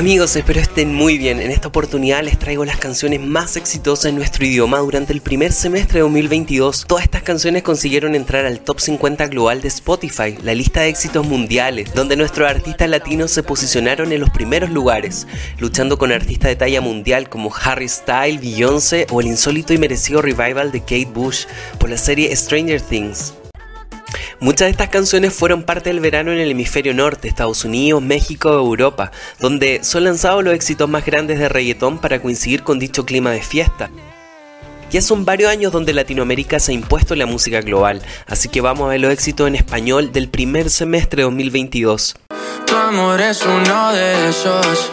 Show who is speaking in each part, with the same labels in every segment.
Speaker 1: amigos, espero estén muy bien. En esta oportunidad les traigo las canciones más exitosas en nuestro idioma durante el primer semestre de 2022. Todas estas canciones consiguieron entrar al top 50 global de Spotify, la lista de éxitos mundiales, donde nuestros artistas latinos se posicionaron en los primeros lugares, luchando con artistas de talla mundial como Harry Styles, Beyoncé o el insólito y merecido revival de Kate Bush por la serie Stranger Things. Muchas de estas canciones fueron parte del verano en el hemisferio norte, Estados Unidos, México Europa, donde son lanzados los éxitos más grandes de reggaetón para coincidir con dicho clima de fiesta. Ya son varios años donde Latinoamérica se ha impuesto la música global, así que vamos a ver los éxitos en español del primer semestre de 2022.
Speaker 2: Tu amor es uno de esos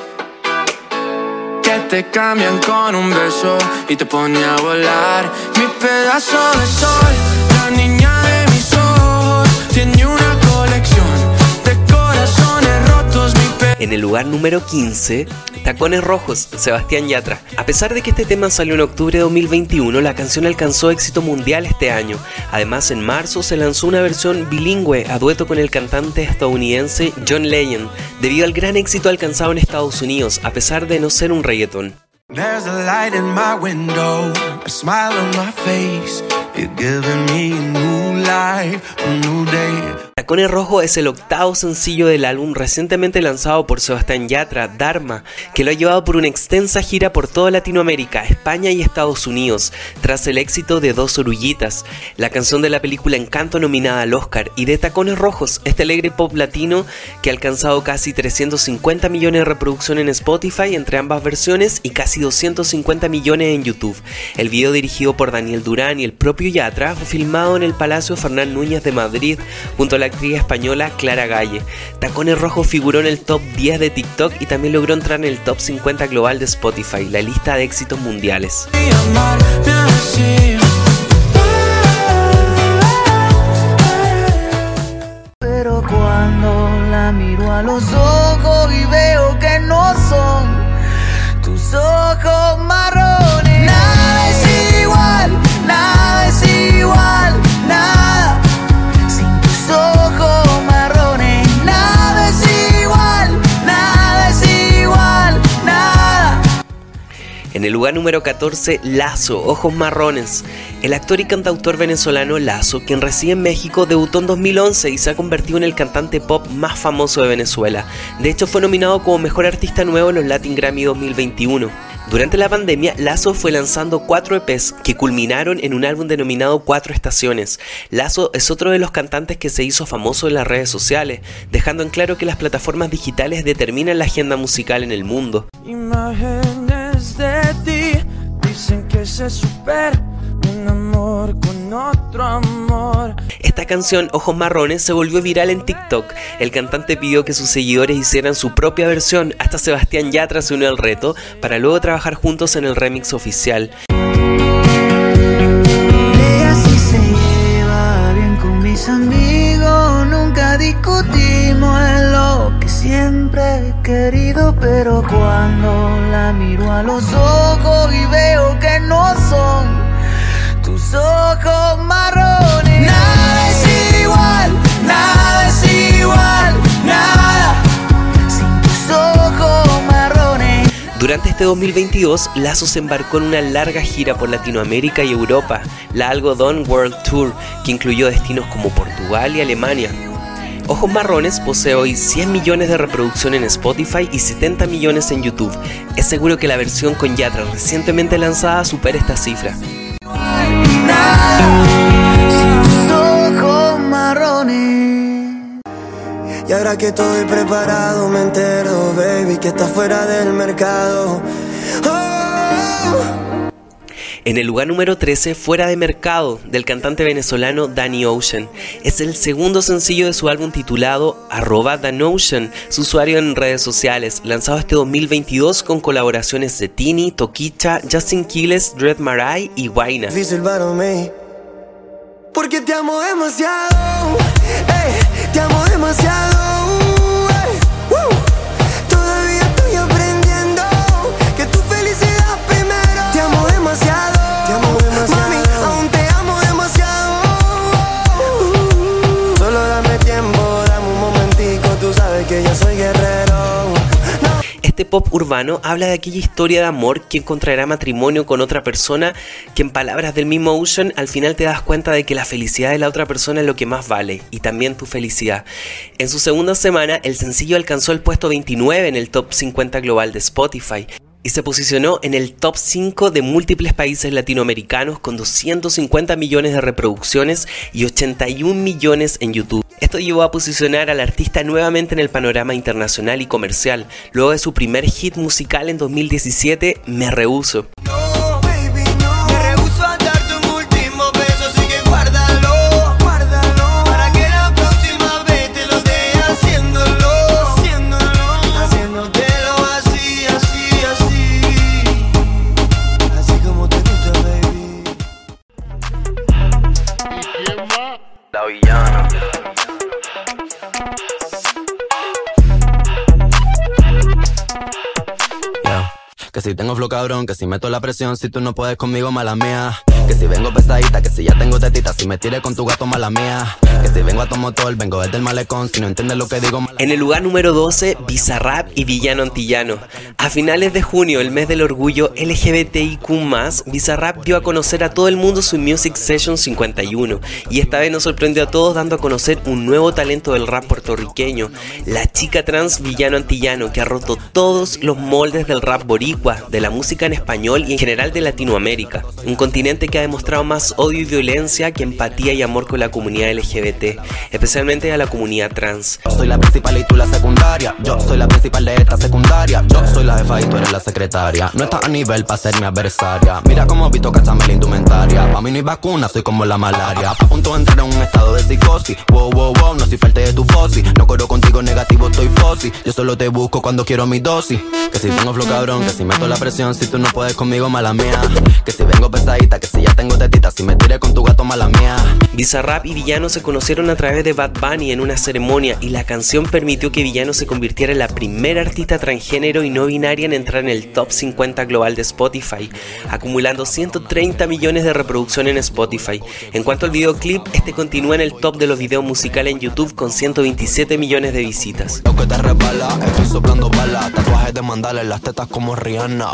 Speaker 2: que te cambian con un beso y te pone a volar. Mi pedazo de sol,
Speaker 1: En el lugar número 15, Tacones Rojos, Sebastián Yatra. A pesar de que este tema salió en octubre de 2021, la canción alcanzó éxito mundial este año. Además, en marzo se lanzó una versión bilingüe a dueto con el cantante estadounidense John Legend, debido al gran éxito alcanzado en Estados Unidos, a pesar de no ser un reggaetón. Tacones Rojo es el octavo sencillo del álbum recientemente lanzado por Sebastián Yatra, Dharma, que lo ha llevado por una extensa gira por toda Latinoamérica, España y Estados Unidos, tras el éxito de Dos Orullitas, la canción de la película Encanto nominada al Oscar, y de Tacones Rojos, este alegre pop latino que ha alcanzado casi 350 millones de reproducciones en Spotify entre ambas versiones y casi 250 millones en YouTube. El video dirigido por Daniel Durán y el propio Yatra fue filmado en el Palacio Fernán Núñez de Madrid junto a la actriz española Clara Galle. Tacones Rojos figuró en el top 10 de TikTok y también logró entrar en el top 50 global de Spotify, la lista de éxitos mundiales.
Speaker 3: Pero cuando la miro a los ojos y veo que no son tus ojos marrones, nada igual, nada
Speaker 1: En el lugar número 14, Lazo, Ojos Marrones. El actor y cantautor venezolano Lazo, quien reside en México, debutó en 2011 y se ha convertido en el cantante pop más famoso de Venezuela. De hecho, fue nominado como Mejor Artista Nuevo en los Latin Grammy 2021. Durante la pandemia, Lazo fue lanzando cuatro EPs que culminaron en un álbum denominado Cuatro Estaciones. Lazo es otro de los cantantes que se hizo famoso en las redes sociales, dejando en claro que las plataformas digitales determinan la agenda musical en el mundo. Esta canción, Ojos Marrones, se volvió viral en TikTok. El cantante pidió que sus seguidores hicieran su propia versión, hasta Sebastián Yatra se unió al reto, para luego trabajar juntos en el remix oficial.
Speaker 3: Pero cuando la miro a los ojos y veo que no son tus ojos marrones, nada es igual, nada es igual, nada, sin tus ojos marrones.
Speaker 1: Durante este 2022, Lazo se embarcó en una larga gira por Latinoamérica y Europa, la Algodón World Tour, que incluyó destinos como Portugal y Alemania. Ojos Marrones posee hoy 100 millones de reproducciones en Spotify y 70 millones en YouTube. Es seguro que la versión con Yatra recientemente lanzada supera esta cifra. En el lugar número 13, Fuera de Mercado, del cantante venezolano Danny Ocean. Es el segundo sencillo de su álbum titulado arroba Ocean, su usuario en redes sociales, lanzado este 2022 con colaboraciones de Tini, Toquicha, Justin Quiles, Dread Marai y Guaina.
Speaker 4: Porque te amo demasiado. ey, te amo demasiado.
Speaker 1: Este pop urbano habla de aquella historia de amor que encontrará matrimonio con otra persona que en palabras del mismo Ocean al final te das cuenta de que la felicidad de la otra persona es lo que más vale y también tu felicidad. En su segunda semana el sencillo alcanzó el puesto 29 en el top 50 global de Spotify y se posicionó en el top 5 de múltiples países latinoamericanos con 250 millones de reproducciones y 81 millones en YouTube. Esto llevó a posicionar al artista nuevamente en el panorama internacional y comercial. Luego de su primer hit musical en 2017, Me Rehuso.
Speaker 5: Cabrón, que si meto la presión, si tú no puedes conmigo, mala mía. Que si vengo pesadita, que si ya tengo tetita, si me tires con tu gato, mala mía. Que si vengo a tu motor, vengo desde el malecón, si no entiendes lo que digo, mala
Speaker 1: En el lugar número 12, Bizarrap y Villano Antillano. A finales de junio, el mes del orgullo LGBTIQ+, Bizarrap dio a conocer a todo el mundo su Music Session 51, y esta vez nos sorprendió a todos dando a conocer un nuevo talento del rap puertorriqueño, la chica trans Villano Antillano, que ha roto todos los moldes del rap boricua, de la música en español y en general de Latinoamérica, un continente que ha demostrado más odio y violencia que empatía y amor con la comunidad LGBT, especialmente a la comunidad trans.
Speaker 5: Yo soy la principal y tú la secundaria, yo soy la principal de esta secundaria, yo soy la jefa y tú eres la secretaria, no estás a nivel para ser mi adversaria, mira cómo visto cachame la indumentaria, pa' mí no hay vacuna, soy como la malaria, a punto de entrar en un estado de psicosis, wow, wow, wow, no soy parte de tu fosi, no corro contigo negativo, estoy fosi, yo solo te busco cuando quiero mi dosis, que si tengo flow cabrón, que si meto la presión si tú no puedes conmigo, mala mía. Que si vengo pesadita, que si ya tengo tetita, si me tiré con tu gato, mala mía.
Speaker 1: Bizarrap y Villano se conocieron a través de Bad Bunny en una ceremonia y la canción permitió que Villano se convirtiera en la primera artista transgénero y no binaria en entrar en el top 50 global de Spotify, acumulando 130 millones de reproducciones en Spotify. En cuanto al videoclip, este continúa en el top de los videos musicales en YouTube con 127 millones de visitas.
Speaker 5: Lo que te resbala, estoy soplando balas, tatuajes de mandales, las tetas como Rihanna.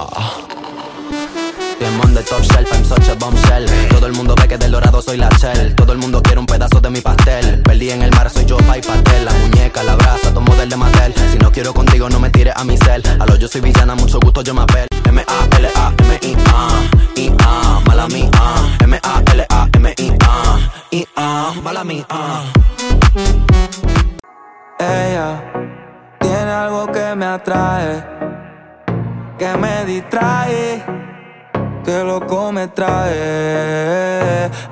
Speaker 5: Diamond de top shelf, I'm such a bombshell Todo el mundo ve que del dorado soy la shell. Todo el mundo quiere un pedazo de mi pastel. Perdí en el mar, soy yo, pa' y pastel. La muñeca, la brasa, tomo del de Mattel. Si no quiero contigo, no me tires a mi cel. A lo yo soy villana, mucho gusto, yo me apel. M-A-L-A-M-I-A I-A, mala mía. M-A-L-A-M-I-A I-A, mala mía.
Speaker 3: Ella tiene algo que me atrae que me distrae que loco me trae.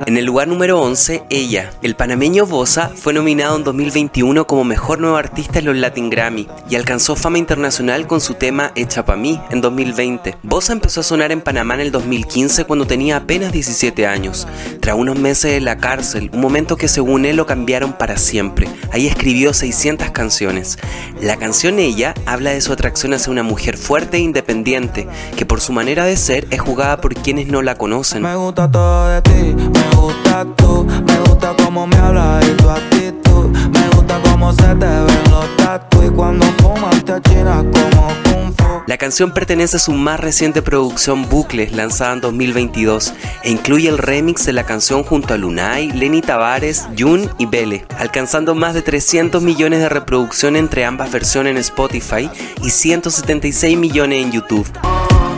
Speaker 1: En el lugar número 11, ella. El panameño Bosa fue nominado en 2021 como mejor nuevo artista en los Latin Grammy y alcanzó fama internacional con su tema Hecha pa' mí en 2020. Bosa empezó a sonar en Panamá en el 2015 cuando tenía apenas 17 años. Tras unos meses en la cárcel, un momento que según él lo cambiaron para siempre. Ahí escribió 600 canciones. La canción Ella habla de su atracción hacia una mujer fuerte e independiente, que por su manera de ser es jugada por quienes no la conocen.
Speaker 3: Me gusta todo de ti, me gusta tú, me gusta cómo me hablas y tu actitud, me gusta cómo se te ven los tatu y cuando fumas te achinas como Kung Fu.
Speaker 1: La canción pertenece a su más reciente producción Bucles, lanzada en 2022, e incluye el remix de la canción junto a Lunay, Lenny Tavares, Jun y Bele, alcanzando más de 300 millones de reproducciones entre ambas versiones en Spotify y 176 millones en YouTube.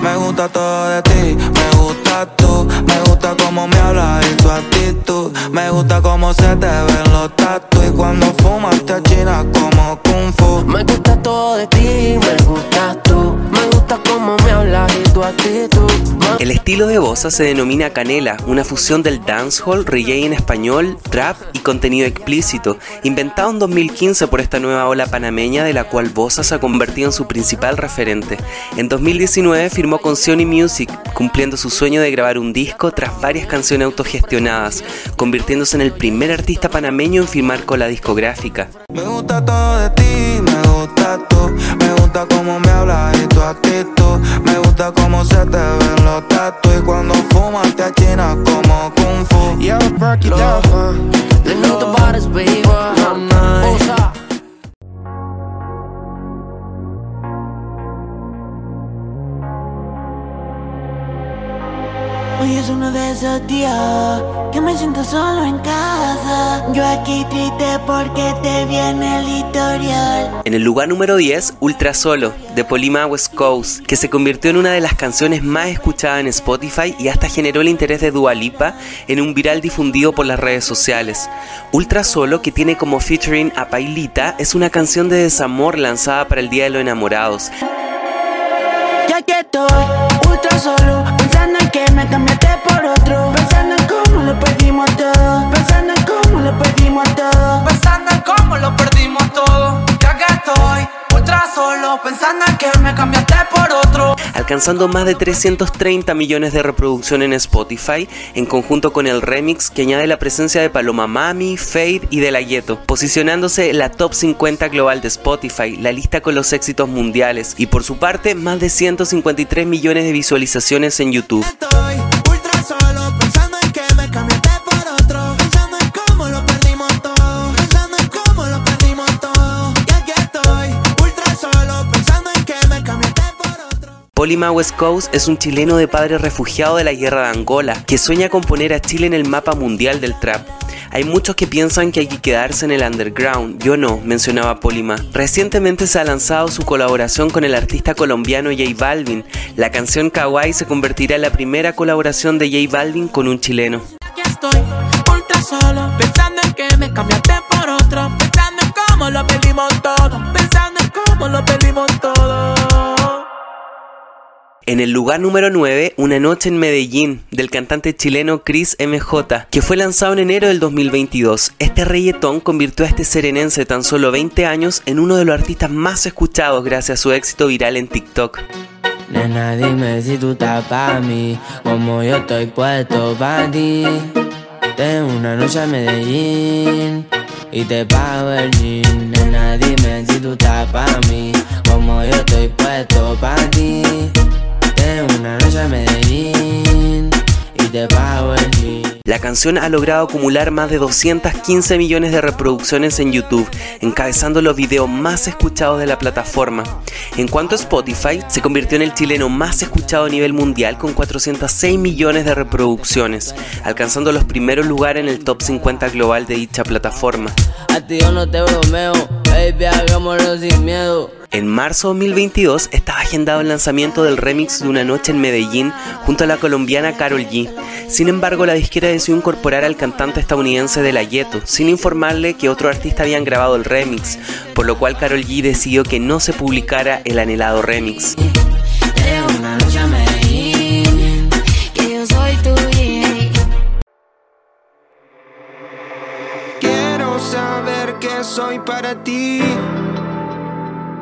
Speaker 3: Me gusta todo de ti, me gusta tú, me gusta cómo me hablas y tu actitud, me gusta cómo se te ven los tatu y cuando fumas te achinas como kung fu.
Speaker 6: Me gusta todo de ti, me
Speaker 1: El estilo de Bosa se denomina canela, una fusión del dancehall, reggae en español, trap y contenido explícito, inventado en 2015 por esta nueva ola panameña de la cual Bosa se ha convertido en su principal referente. En 2019 firmó con Sony Music, cumpliendo su sueño de grabar un disco tras varias canciones autogestionadas, convirtiéndose en el primer artista panameño en firmar con la discográfica.
Speaker 3: Cómo me hablas y tu actitud, me gusta cómo se te ven los tatu y cuando fumas te achinas como kung fu.
Speaker 6: Yo, break it down, me know the bodies, baby.
Speaker 3: Uno de esos días que me siento solo en casa. Yo aquí porque te viene el historial.
Speaker 1: En el lugar número 10, Ultra Solo, de Polima West Coast, que se convirtió en una de las canciones más escuchadas en Spotify y hasta generó el interés de Dua Lipa en un viral difundido por las redes sociales. Ultra Solo, que tiene como featuring a Pailita, es una canción de desamor lanzada para el Día de los Enamorados.
Speaker 3: Lo perdimos todo.
Speaker 2: Ya que estoy ultra solo, pensando en que me cambiaste por otro.
Speaker 1: alcanzando más de 330 millones de reproducciones en Spotify, en conjunto con el remix que añade la presencia de Paloma Mami, Fade y De La Ghetto, posicionándose en la top 50 global de Spotify, la lista con los éxitos mundiales, y por su parte, más de 153 millones de visualizaciones en YouTube.
Speaker 4: Estoy
Speaker 1: Polima West Coast es un chileno de padre refugiado de la guerra de Angola, que sueña con poner a Chile en el mapa mundial del trap. Hay muchos que piensan que hay que quedarse en el underground, yo no, mencionaba Polima. Recientemente se ha lanzado su colaboración con el artista colombiano J Balvin. La canción Kawaii se convertirá en la primera colaboración de J Balvin con un chileno.
Speaker 3: En
Speaker 1: el lugar número 9, Una noche en Medellín, del cantante chileno Chris MJ, que fue lanzado en enero del 2022. Este reggaetón convirtió a este serenense de tan solo 20 años en uno de los artistas más escuchados gracias a su éxito viral en TikTok.
Speaker 6: Nena, dime si tú estás mí, como yo estoy puesto pa' ti. Tengo una noche a Medellín y te pago el jean. Nena, dime si tú estás mí, como yo estoy puesto pa' ti. Una noche a Medellín
Speaker 1: La canción ha logrado acumular más de 215 millones de reproducciones en YouTube, encabezando los videos más escuchados de la plataforma. En cuanto a Spotify, se convirtió en el chileno más escuchado a nivel mundial con 406 millones de reproducciones, alcanzando los primeros lugares en el top 50 global de dicha plataforma.
Speaker 6: A ti yo no te bromeo, baby, hagámoslo sin miedo.
Speaker 1: En marzo de 2022 estaba agendado el lanzamiento del remix de Una Noche en Medellín junto a la colombiana Carol G. Sin embargo, la disquera decidió incorporar al cantante estadounidense de la Ghetto, sin informarle que otro artista habían grabado el remix, por lo cual Carol G decidió que no se publicara el anhelado remix.
Speaker 2: Quiero saber soy para ti.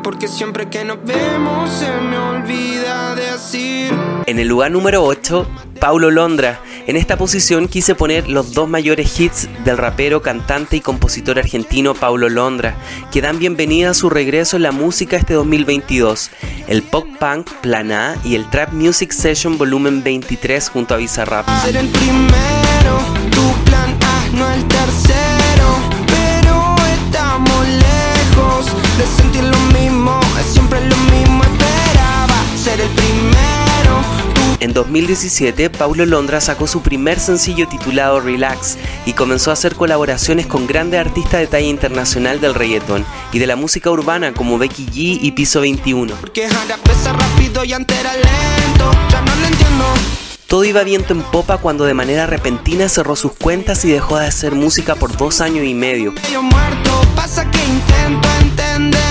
Speaker 2: Porque siempre que nos vemos se me olvida decir.
Speaker 1: En el lugar número 8, Paulo Londra. En esta posición quise poner los dos mayores hits del rapero, cantante y compositor argentino Paulo Londra, que dan bienvenida a su regreso en la música este 2022, el pop punk Plan A y el Trap Music Session Volumen 23 junto a Bizarrap.
Speaker 2: Ser el primero, tu plan A, no el tercero.
Speaker 1: En 2017, Paulo Londra sacó su primer sencillo titulado Relax y comenzó a hacer colaboraciones con grandes artistas de talla internacional del reggaeton y de la música urbana como Becky G y Piso 21.
Speaker 2: Porque ahora pesa rápido y antes era lento. Ya no lo entiendo.
Speaker 1: Todo iba viento en popa cuando de manera repentina cerró sus cuentas y dejó de hacer música por dos años y medio.
Speaker 2: Yo muerto, pasa que intento entenderte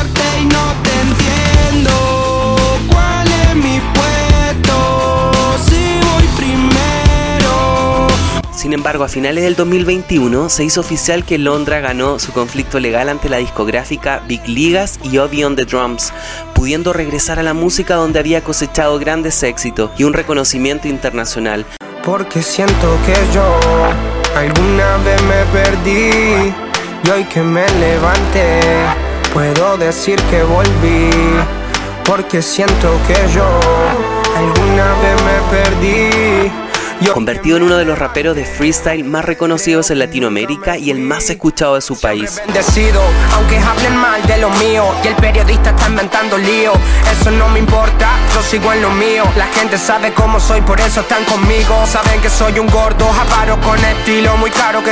Speaker 1: Sin embargo, a finales del 2021 se hizo oficial que Londra ganó su conflicto legal ante la discográfica Big Ligas y Obi on the Drums, pudiendo regresar a la música donde había cosechado grandes éxitos y un reconocimiento internacional.
Speaker 2: Porque siento que yo alguna vez me perdí y hoy que me levanté puedo decir que volví. Porque siento que yo alguna vez me perdí
Speaker 1: convertido en uno de los raperos de freestyle más reconocidos en Latinoamérica y el más escuchado de su país.
Speaker 7: Bendecido, aunque hablen mal de lo mío y el periodista está inventando lío, eso no me importa, yo sigo en lo mío. La gente sabe cómo soy, por eso están conmigo. Saben que soy un gordo, japaro con estilo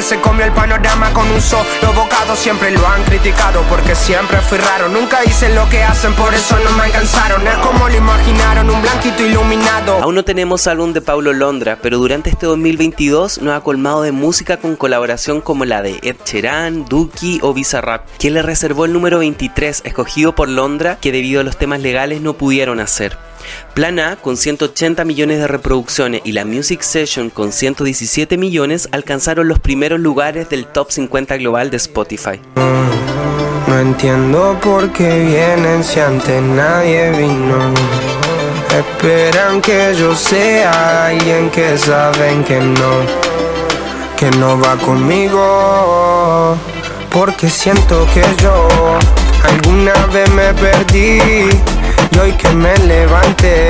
Speaker 7: se comió el panorama con un solo bocado. Siempre lo han criticado porque siempre. Nunca hice lo que hacen, por eso no me.
Speaker 1: Aún no tenemos álbum de Paulo Londra, pero durante este 2022 nos ha colmado de música con colaboración como la de Ed Sheeran, Duki o Bizarrap, quien le reservó el número 23 escogido por Londra que debido a los temas legales no pudieron hacer. Plan A, con 180 millones de reproducciones, y la Music Session, con 117 millones, alcanzaron los primeros lugares del top 50 global de Spotify.
Speaker 7: No entiendo por qué vienen si antes nadie vino. Esperan que yo sea alguien que saben que no, que no va conmigo. Porque siento que yo alguna vez me perdí y hoy que me levanté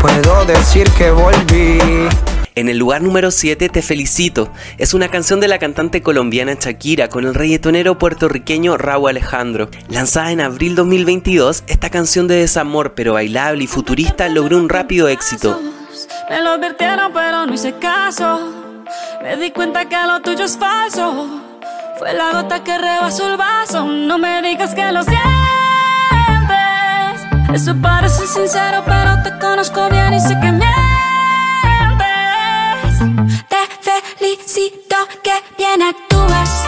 Speaker 7: puedo decir que volví.
Speaker 1: En el lugar número 7 Te Felicito es una canción de la cantante colombiana Shakira con el reggaetonero puertorriqueño Raúl Alejandro. Lanzada en abril 2022, esta canción de desamor pero bailable y futurista logró un rápido éxito.
Speaker 8: Me lo advirtieron pero no hice caso. Me di cuenta que lo tuyo es falso. Fue la gota que rebasó el vaso. No me digas que lo sientes. Eso parece sincero pero te conozco bien y sé que mientes. Te felicito que bien actúas.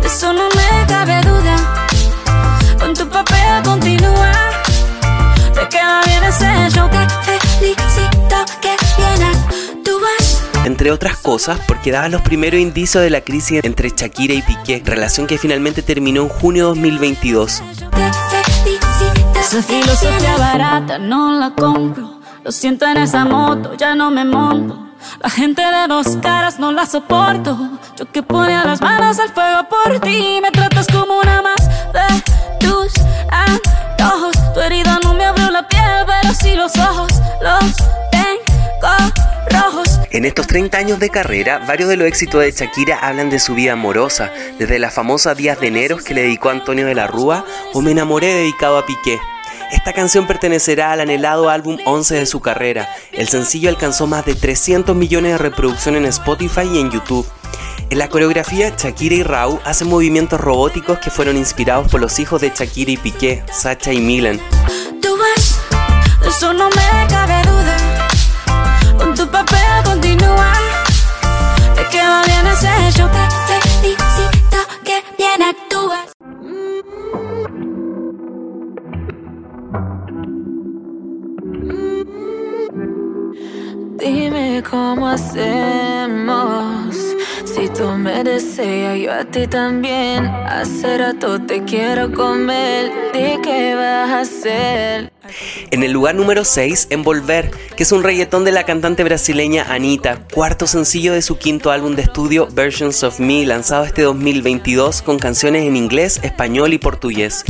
Speaker 8: De eso no me cabe duda. Con tu papel continúa. Te queda bien ese show. Te felicito que bien actúas.
Speaker 1: Entre otras cosas, porque daba los primeros indicios de la crisis entre Shakira y Piqué, relación que finalmente terminó en junio de 2022.
Speaker 8: Esa filosofía barata no la compro. Lo siento en esa moto, ya no me monto. La gente de dos caras no la soporto. Yo que ponía las manos al fuego por ti. Me tratas como una más de tus antojos. Tu herida no me abrió la piel, pero sí los ojos. Los tengo rojos.
Speaker 1: En estos 30 años de carrera, varios de los éxitos de Shakira hablan de su vida amorosa, desde la famosa Días de Enero que le dedicó a Antonio de la Rúa o Me enamoré dedicado a Piqué. Esta canción pertenecerá al anhelado álbum 11 de su carrera. El sencillo alcanzó más de 300 millones de reproducciones en Spotify y en YouTube. En la coreografía, Shakira y Rau hacen movimientos robóticos que fueron inspirados por los hijos de Shakira y Piqué, Sacha y Milan.
Speaker 8: Tu papel continúa.
Speaker 9: Dime cómo hacemos. Si tú me deseas, yo a ti también. Hace rato te quiero comer. Qué vas a hacer.
Speaker 1: En el lugar número 6, Envolver, que es un reggaetón de la cantante brasileña Anita, cuarto sencillo de su quinto álbum de estudio Versions of Me, lanzado este 2022 con canciones en inglés, español y portugués.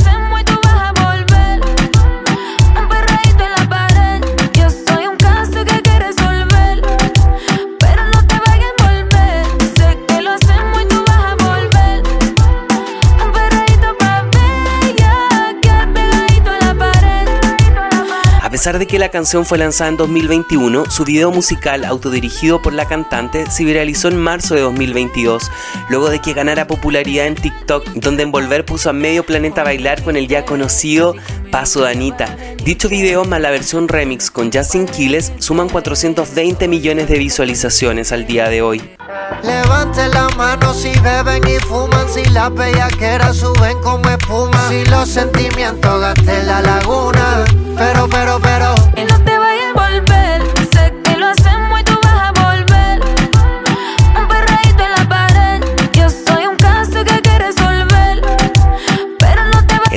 Speaker 1: Pesar de que la canción fue lanzada en 2021, su video musical autodirigido por la cantante se viralizó en marzo de 2022, luego de que ganara popularidad en TikTok, donde Envolver puso a medio planeta a bailar con el ya conocido Paso de Anita. Dicho video más la versión remix con Justin Quiles suman 420 millones de visualizaciones al día de hoy.
Speaker 10: Levanten la mano si beben y fuman, si las bellaqueras suben como espuma, si los sentimientos gasten la laguna. Pero, pero, pero,
Speaker 9: Y no te vayas a envolver.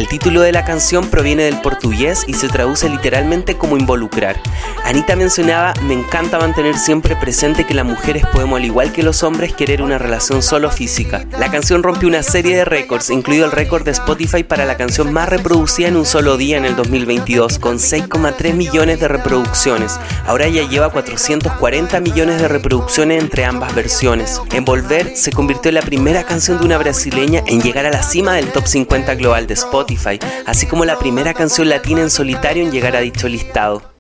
Speaker 1: El título de la canción proviene del portugués y se traduce literalmente como involucrar. Anita mencionaba, me encanta mantener siempre presente que las mujeres podemos al igual que los hombres querer una relación solo física. La canción rompió una serie de récords, incluido el récord de Spotify para la canción más reproducida en un solo día en el 2022, con 6,3 millones de reproducciones. Ahora ya lleva 440 millones de reproducciones entre ambas versiones. Envolver se convirtió en la primera canción de una brasileña en llegar a la cima del top 50 global de Spotify, así como la primera canción latina en solitario en llegar a dicho listado.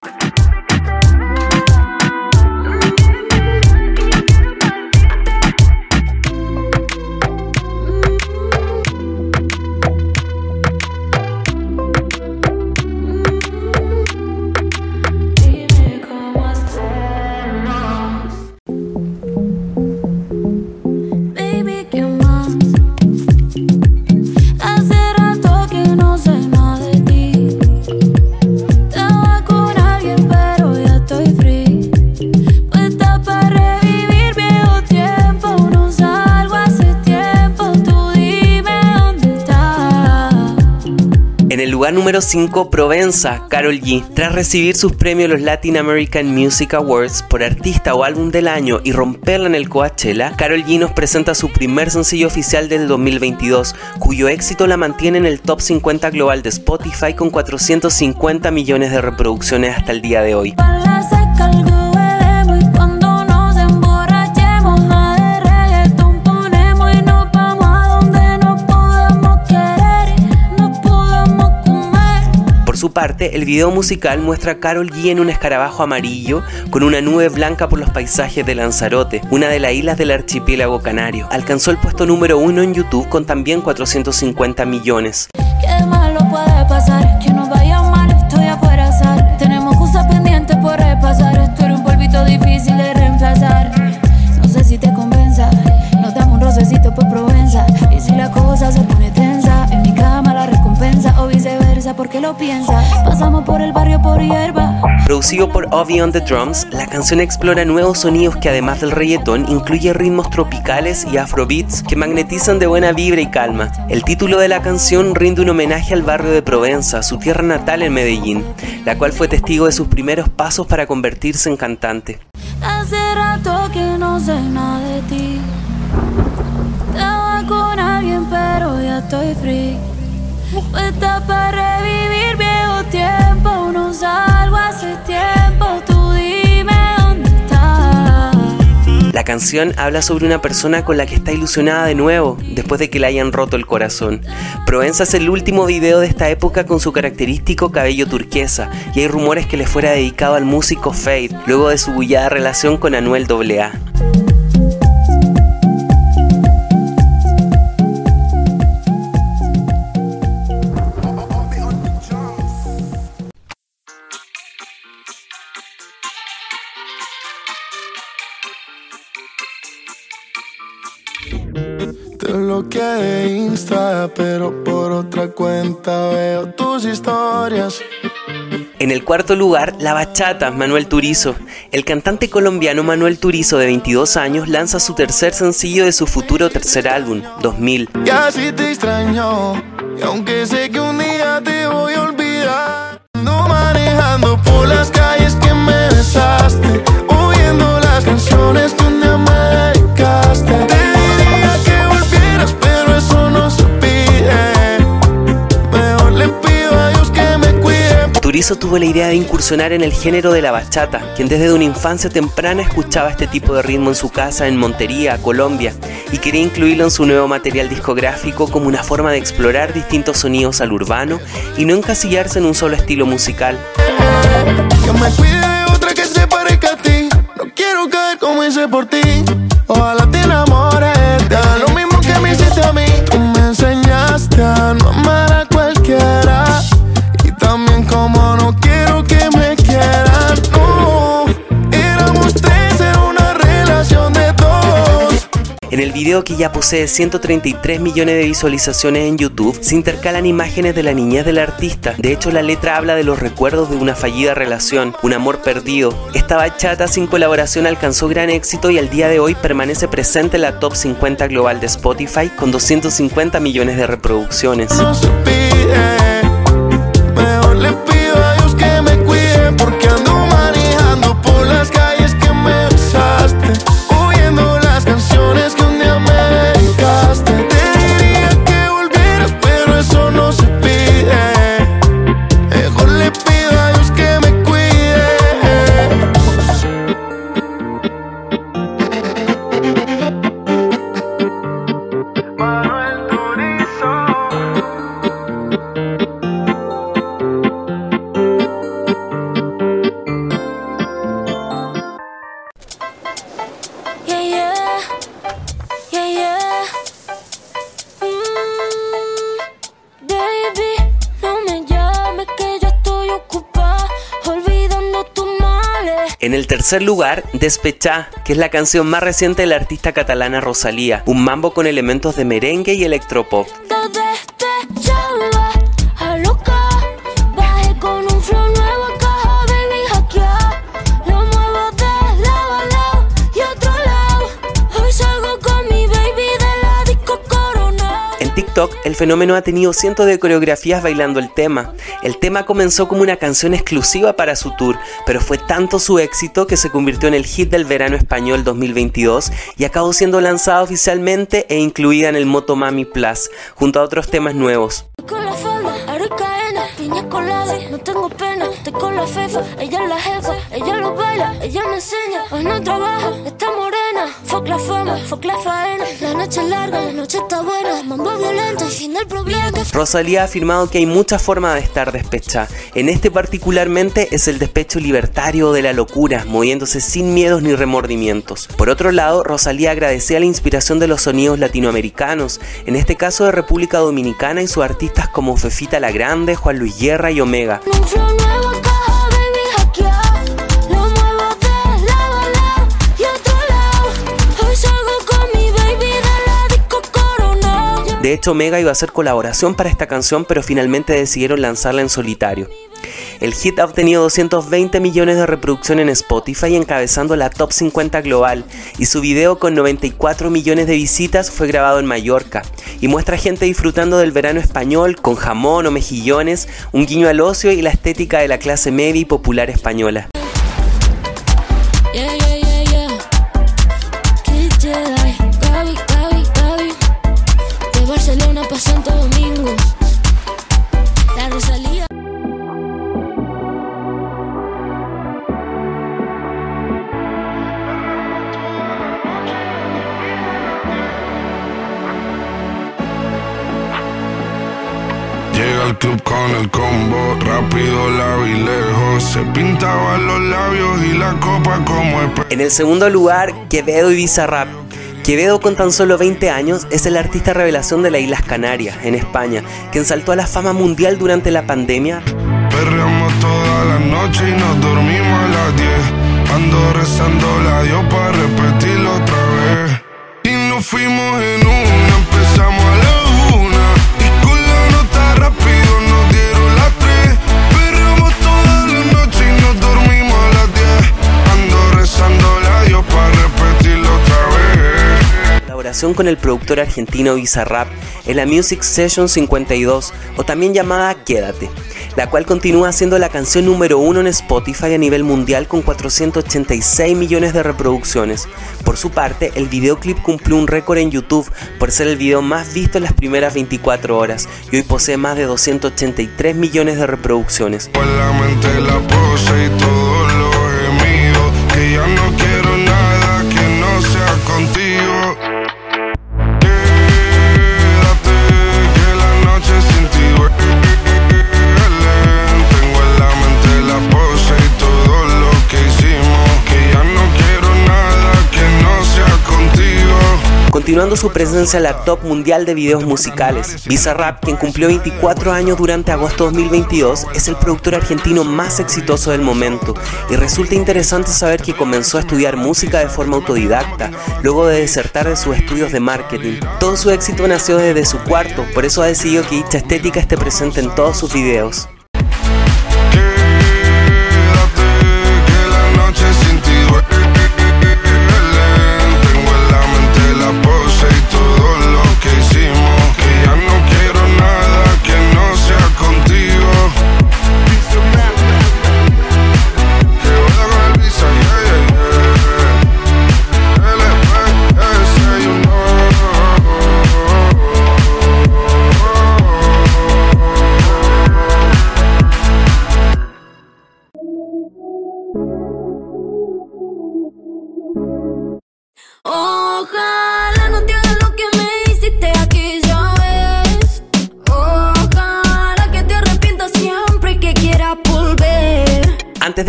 Speaker 1: Número 5, Provenza, Carol G. Tras recibir sus premios los Latin American Music Awards por artista o álbum del año y romperla en el Coachella, Carol G nos presenta su primer sencillo oficial del 2022, cuyo éxito la mantiene en el top 50 global de Spotify con 450 millones de reproducciones hasta el día de hoy. Su parte, el video musical muestra a Carol G en un escarabajo amarillo con una nube blanca por los paisajes de Lanzarote, una de las islas del archipiélago canario. Alcanzó el puesto número uno en YouTube con también 450 millones.
Speaker 8: ¿Qué malo puede pasar? Que no vaya mal, estoy a. Tenemos cosas pendientes por repasar. Esto era un polvito difícil de reemplazar. No sé si te convenza, nos damos un rocecito por Provenza. Y si la cosa se pone tensa, en mi cama la recompensa o porque lo piensa. Pasamos por el barrio por hierba.
Speaker 1: Producido por Ovi on the Drums, la canción explora nuevos sonidos que además del reggaetón incluye ritmos tropicales y afrobeats que magnetizan de buena vibra y calma. El título de la canción rinde un homenaje al barrio de Provenza, su tierra natal en Medellín, la cual fue testigo de sus primeros pasos para convertirse en cantante.
Speaker 8: Hace rato que no sé nada de ti. Estaba con alguien, pero ya estoy free.
Speaker 1: La canción habla sobre una persona con la que está ilusionada de nuevo después de que le hayan roto el corazón. Provenza es el último video de esta época con su característico cabello turquesa y hay rumores que le fuera dedicado al músico Fade luego de su bullada relación con Anuel AA.
Speaker 11: Pero por otra cuenta veo tus historias.
Speaker 1: En el cuarto lugar, La Bachata, Manuel Turizo. El cantante colombiano Manuel Turizo, de 22 años, lanza su tercer sencillo de su futuro tercer álbum, 2000.
Speaker 11: Y así te extraño, y aunque sé que un día te voy a olvidar, ando manejando por las calles que me besaste, oyendo las canciones
Speaker 1: Turizo tuvo la idea de incursionar en el género de la bachata, quien desde una infancia temprana escuchaba este tipo de ritmo en su casa en Montería, Colombia, y quería incluirlo en su nuevo material discográfico como una forma de explorar distintos sonidos al urbano y no encasillarse en un solo estilo musical.
Speaker 11: Me enseñaste a.
Speaker 1: video que ya posee 133 millones de visualizaciones en YouTube, se intercalan imágenes de la niñez del artista. De hecho, la letra habla de los recuerdos de una fallida relación, un amor perdido. Esta bachata sin colaboración alcanzó gran éxito y al día de hoy permanece presente en la top 50 global de Spotify con 250 millones de reproducciones. Tercer lugar, Despechá, que es la canción más reciente de la artista catalana Rosalía, un mambo con elementos de merengue y electropop. Fenómeno ha tenido cientos de coreografías bailando el tema. El tema comenzó como una canción exclusiva para su tour, pero fue tanto su éxito que se convirtió en el hit del verano español 2022 y acabó siendo lanzada oficialmente e incluida en el Motomami Plus, junto a otros temas nuevos. Rosalía ha afirmado que hay muchas formas de estar despecha. En este particularmente es el despecho libertario de la locura, moviéndose sin miedos ni remordimientos. Por otro lado, Rosalía agradecía la inspiración de los sonidos latinoamericanos, en este caso de República Dominicana y sus artistas como Fefita la Grande, Juan Luis Guerra y Omega. De hecho, Mega iba a hacer colaboración para esta canción, pero finalmente decidieron lanzarla en solitario. El hit ha obtenido 220 millones de reproducciones en Spotify, encabezando la top 50 global, y su video con 94 millones de visitas fue grabado en Mallorca, y muestra gente disfrutando del verano español con jamón o mejillones, un guiño al ocio y la estética de la clase media y popular española.
Speaker 12: Rápido la vi lejos, se pintaban los labios y la copa como
Speaker 1: En el segundo lugar, Quevedo y Bizarrap. Quevedo con tan solo 20 años es el artista revelación de las Islas Canarias, en España, que ensaltó a la fama mundial durante la pandemia.
Speaker 12: Perreamos toda la noche y nos dormimos a las 10. Ando rezando la Dios para repetirlo otra vez. Y nos fuimos en una,
Speaker 1: con el productor argentino Bizarrap en la Music Session 52 o también llamada Quédate, la cual continúa siendo la canción número uno en Spotify a nivel mundial con 486 millones de reproducciones. Por su parte, el videoclip cumplió un récord en YouTube por ser el video más visto en las primeras 24 horas y hoy posee más de 283 millones de reproducciones. Continuando su presencia en la top mundial de videos musicales. Bizarrap, quien cumplió 24 años durante agosto 2022, es el productor argentino más exitoso del momento y resulta interesante saber que comenzó a estudiar música de forma autodidacta, luego de desertar de sus estudios de marketing. Todo su éxito nació desde su cuarto, por eso ha decidido que dicha estética esté presente en todos sus videos.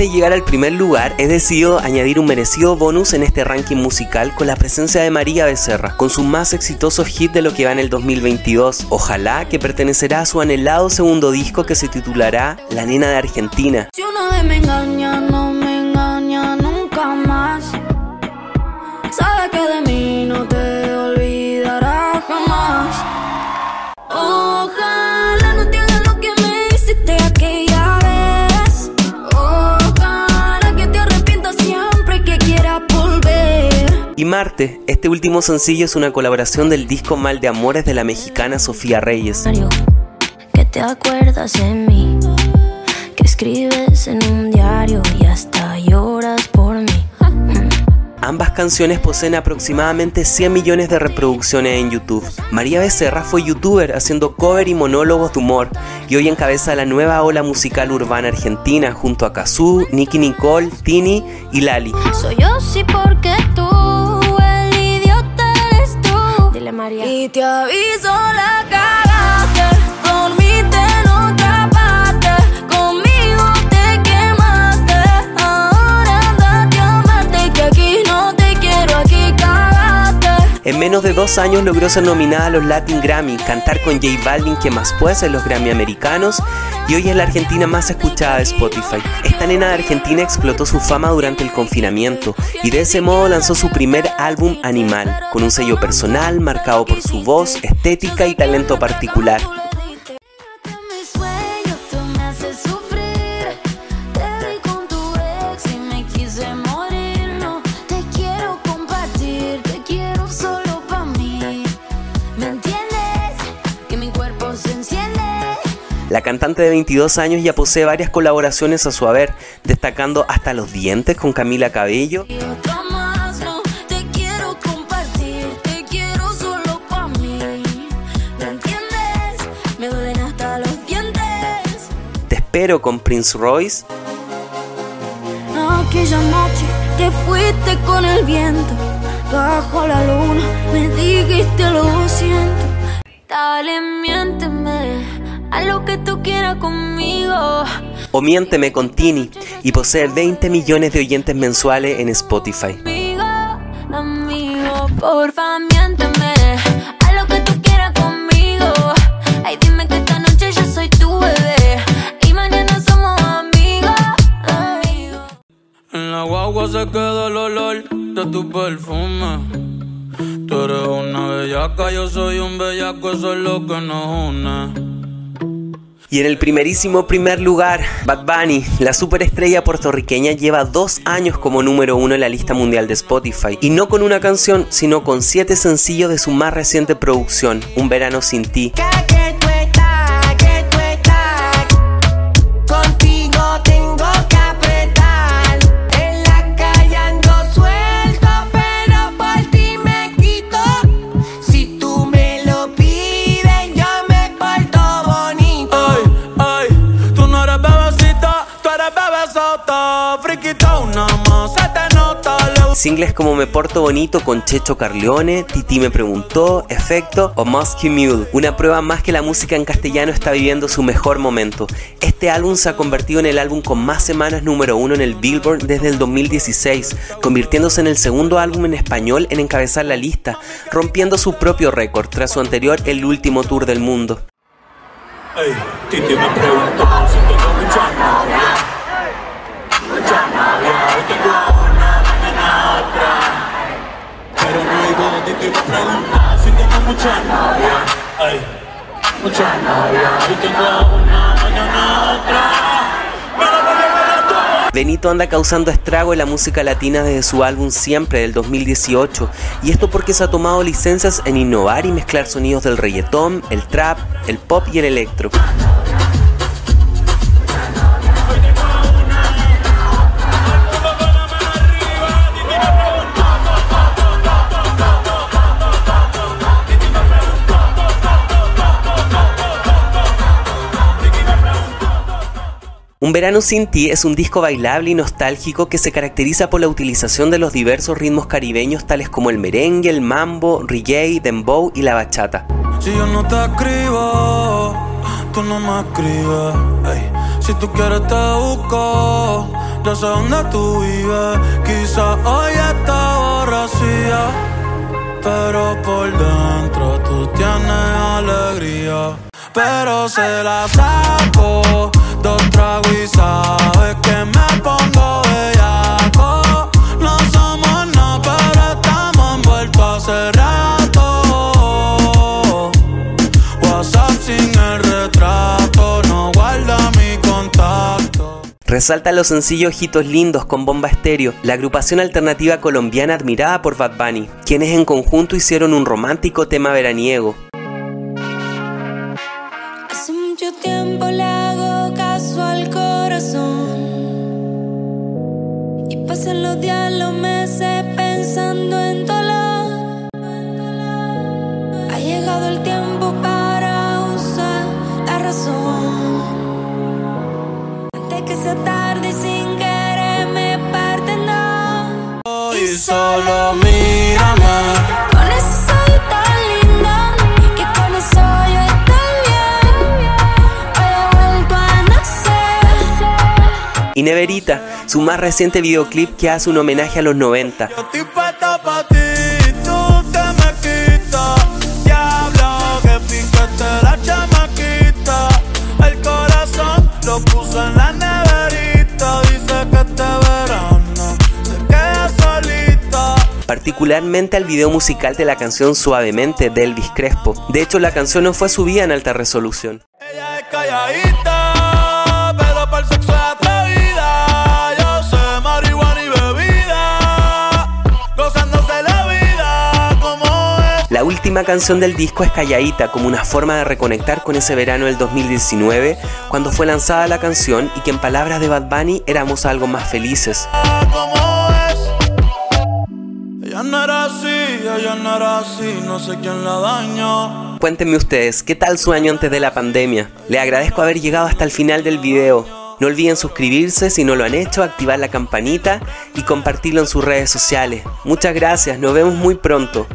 Speaker 1: Llegar al primer lugar, he decidido añadir un merecido bonus en este ranking musical con la presencia de María Becerra, con su más exitoso hit de lo que va en el 2022, Ojalá, que pertenecerá a su anhelado segundo disco que se titulará La Nena de Argentina.
Speaker 8: Si me engaña, no me engaña nunca más. Sabe que de mí no te
Speaker 1: Marte, este último sencillo es una colaboración del disco Mal de Amores de la mexicana Sofía Reyes.
Speaker 8: Que te acuerdas de mí. Que escribes en un diario y hasta lloras por mí.
Speaker 1: Ambas canciones poseen aproximadamente 100 millones de reproducciones en YouTube. María Becerra fue youtuber haciendo cover y monólogos de humor y hoy encabeza la nueva ola musical urbana argentina junto a Kazoo, Nicky Nicole, Tini y Lali.
Speaker 8: Soy yo sí porque tú, Y te aviso la En
Speaker 1: menos de dos años logró ser nominada a los Latin Grammy, cantar con J Balvin, que más pues en los Grammy americanos, y hoy es la argentina más escuchada de Spotify. Esta nena de Argentina explotó su fama durante el confinamiento y de ese modo lanzó su primer álbum Animal, con un sello personal marcado por su voz, estética y talento particular. La cantante de 22 años ya posee varias colaboraciones a su haber, destacando hasta los dientes con Camila Cabello.
Speaker 8: Te
Speaker 1: espero con Prince Royce,
Speaker 8: Aquella noche te fuiste con el viento, bajo la luna me dijiste lo siento. Dale, miénteme, a lo que tú quieras conmigo.
Speaker 1: o Miénteme con Tini, y posee 20 millones de oyentes mensuales en Spotify.
Speaker 8: Amigo, amigo, porfa, miénteme, a lo que tú quieras conmigo. Ay, dime que esta noche yo soy tu bebé, y mañana somos amigos, amigos.
Speaker 2: En la guagua se queda el olor de tu perfume. Tú eres una bellaca, yo soy un bellaco, eso es lo que nos une.
Speaker 1: Y en el primerísimo primer lugar, Bad Bunny, la superestrella puertorriqueña, lleva dos años como número uno en la lista mundial de Spotify. Y no con una canción, sino con siete sencillos de su más reciente producción, Un Verano Sin Ti. Singles como Me Porto Bonito con Checho Carleone, Titi me preguntó, Efecto o Musky Mule, una prueba más que la música en castellano está viviendo su mejor momento. Este álbum se ha convertido en el álbum con más semanas número uno en el Billboard desde el 2016, convirtiéndose en el segundo álbum en español en encabezar la lista, rompiendo su propio récord tras su anterior El Último Tour del Mundo. Benito anda causando estrago en la música latina desde su álbum Siempre del 2018, y esto porque se ha tomado licencias en innovar y mezclar sonidos del reggaetón, el trap, el pop y el electro. Un verano sin ti es un disco bailable y nostálgico que se caracteriza por la utilización de los diversos ritmos caribeños tales como el merengue, el mambo, reggae, dembow y la bachata.
Speaker 2: Si yo no te escribo, tú no me escribes. Si tú quieres te busco, yo sé dónde tú vives. Quizá hoy está borracía, pero por dentro tú tienes alegría. Pero se la saco, dos tragos
Speaker 1: Resalta los sencillos Ojitos Lindos con Bomba Estéreo, la agrupación alternativa colombiana admirada por Bad Bunny, quienes en conjunto hicieron un romántico tema veraniego.
Speaker 8: Días, los meses pensando en dolor. Ha llegado el tiempo para usar la razón. Antes que sea tarde sin querer me parten.
Speaker 2: Y solo mírame.
Speaker 1: Y Neverita, su más reciente videoclip que hace un homenaje a los 90.
Speaker 2: Estoy puesta pa' ti, tú te me quitas. Diablo, que picaste la chamaquita. El corazón lo puso en la neverita. Dice que este
Speaker 1: particularmente al video musical de la canción Suavemente de Elvis Crespo. De hecho, la canción no fue subida en alta resolución.
Speaker 2: Ella es
Speaker 1: última canción del disco es Calladita, como una forma de reconectar con ese verano del 2019, cuando fue lanzada la canción y que en palabras de Bad Bunny éramos algo más felices.
Speaker 2: la.
Speaker 1: Cuéntenme ustedes, ¿qué tal su año antes de la pandemia? Le agradezco haber llegado hasta el final del video. No olviden suscribirse si no lo han hecho, activar la campanita y compartirlo en sus redes sociales. Muchas gracias, nos vemos muy pronto.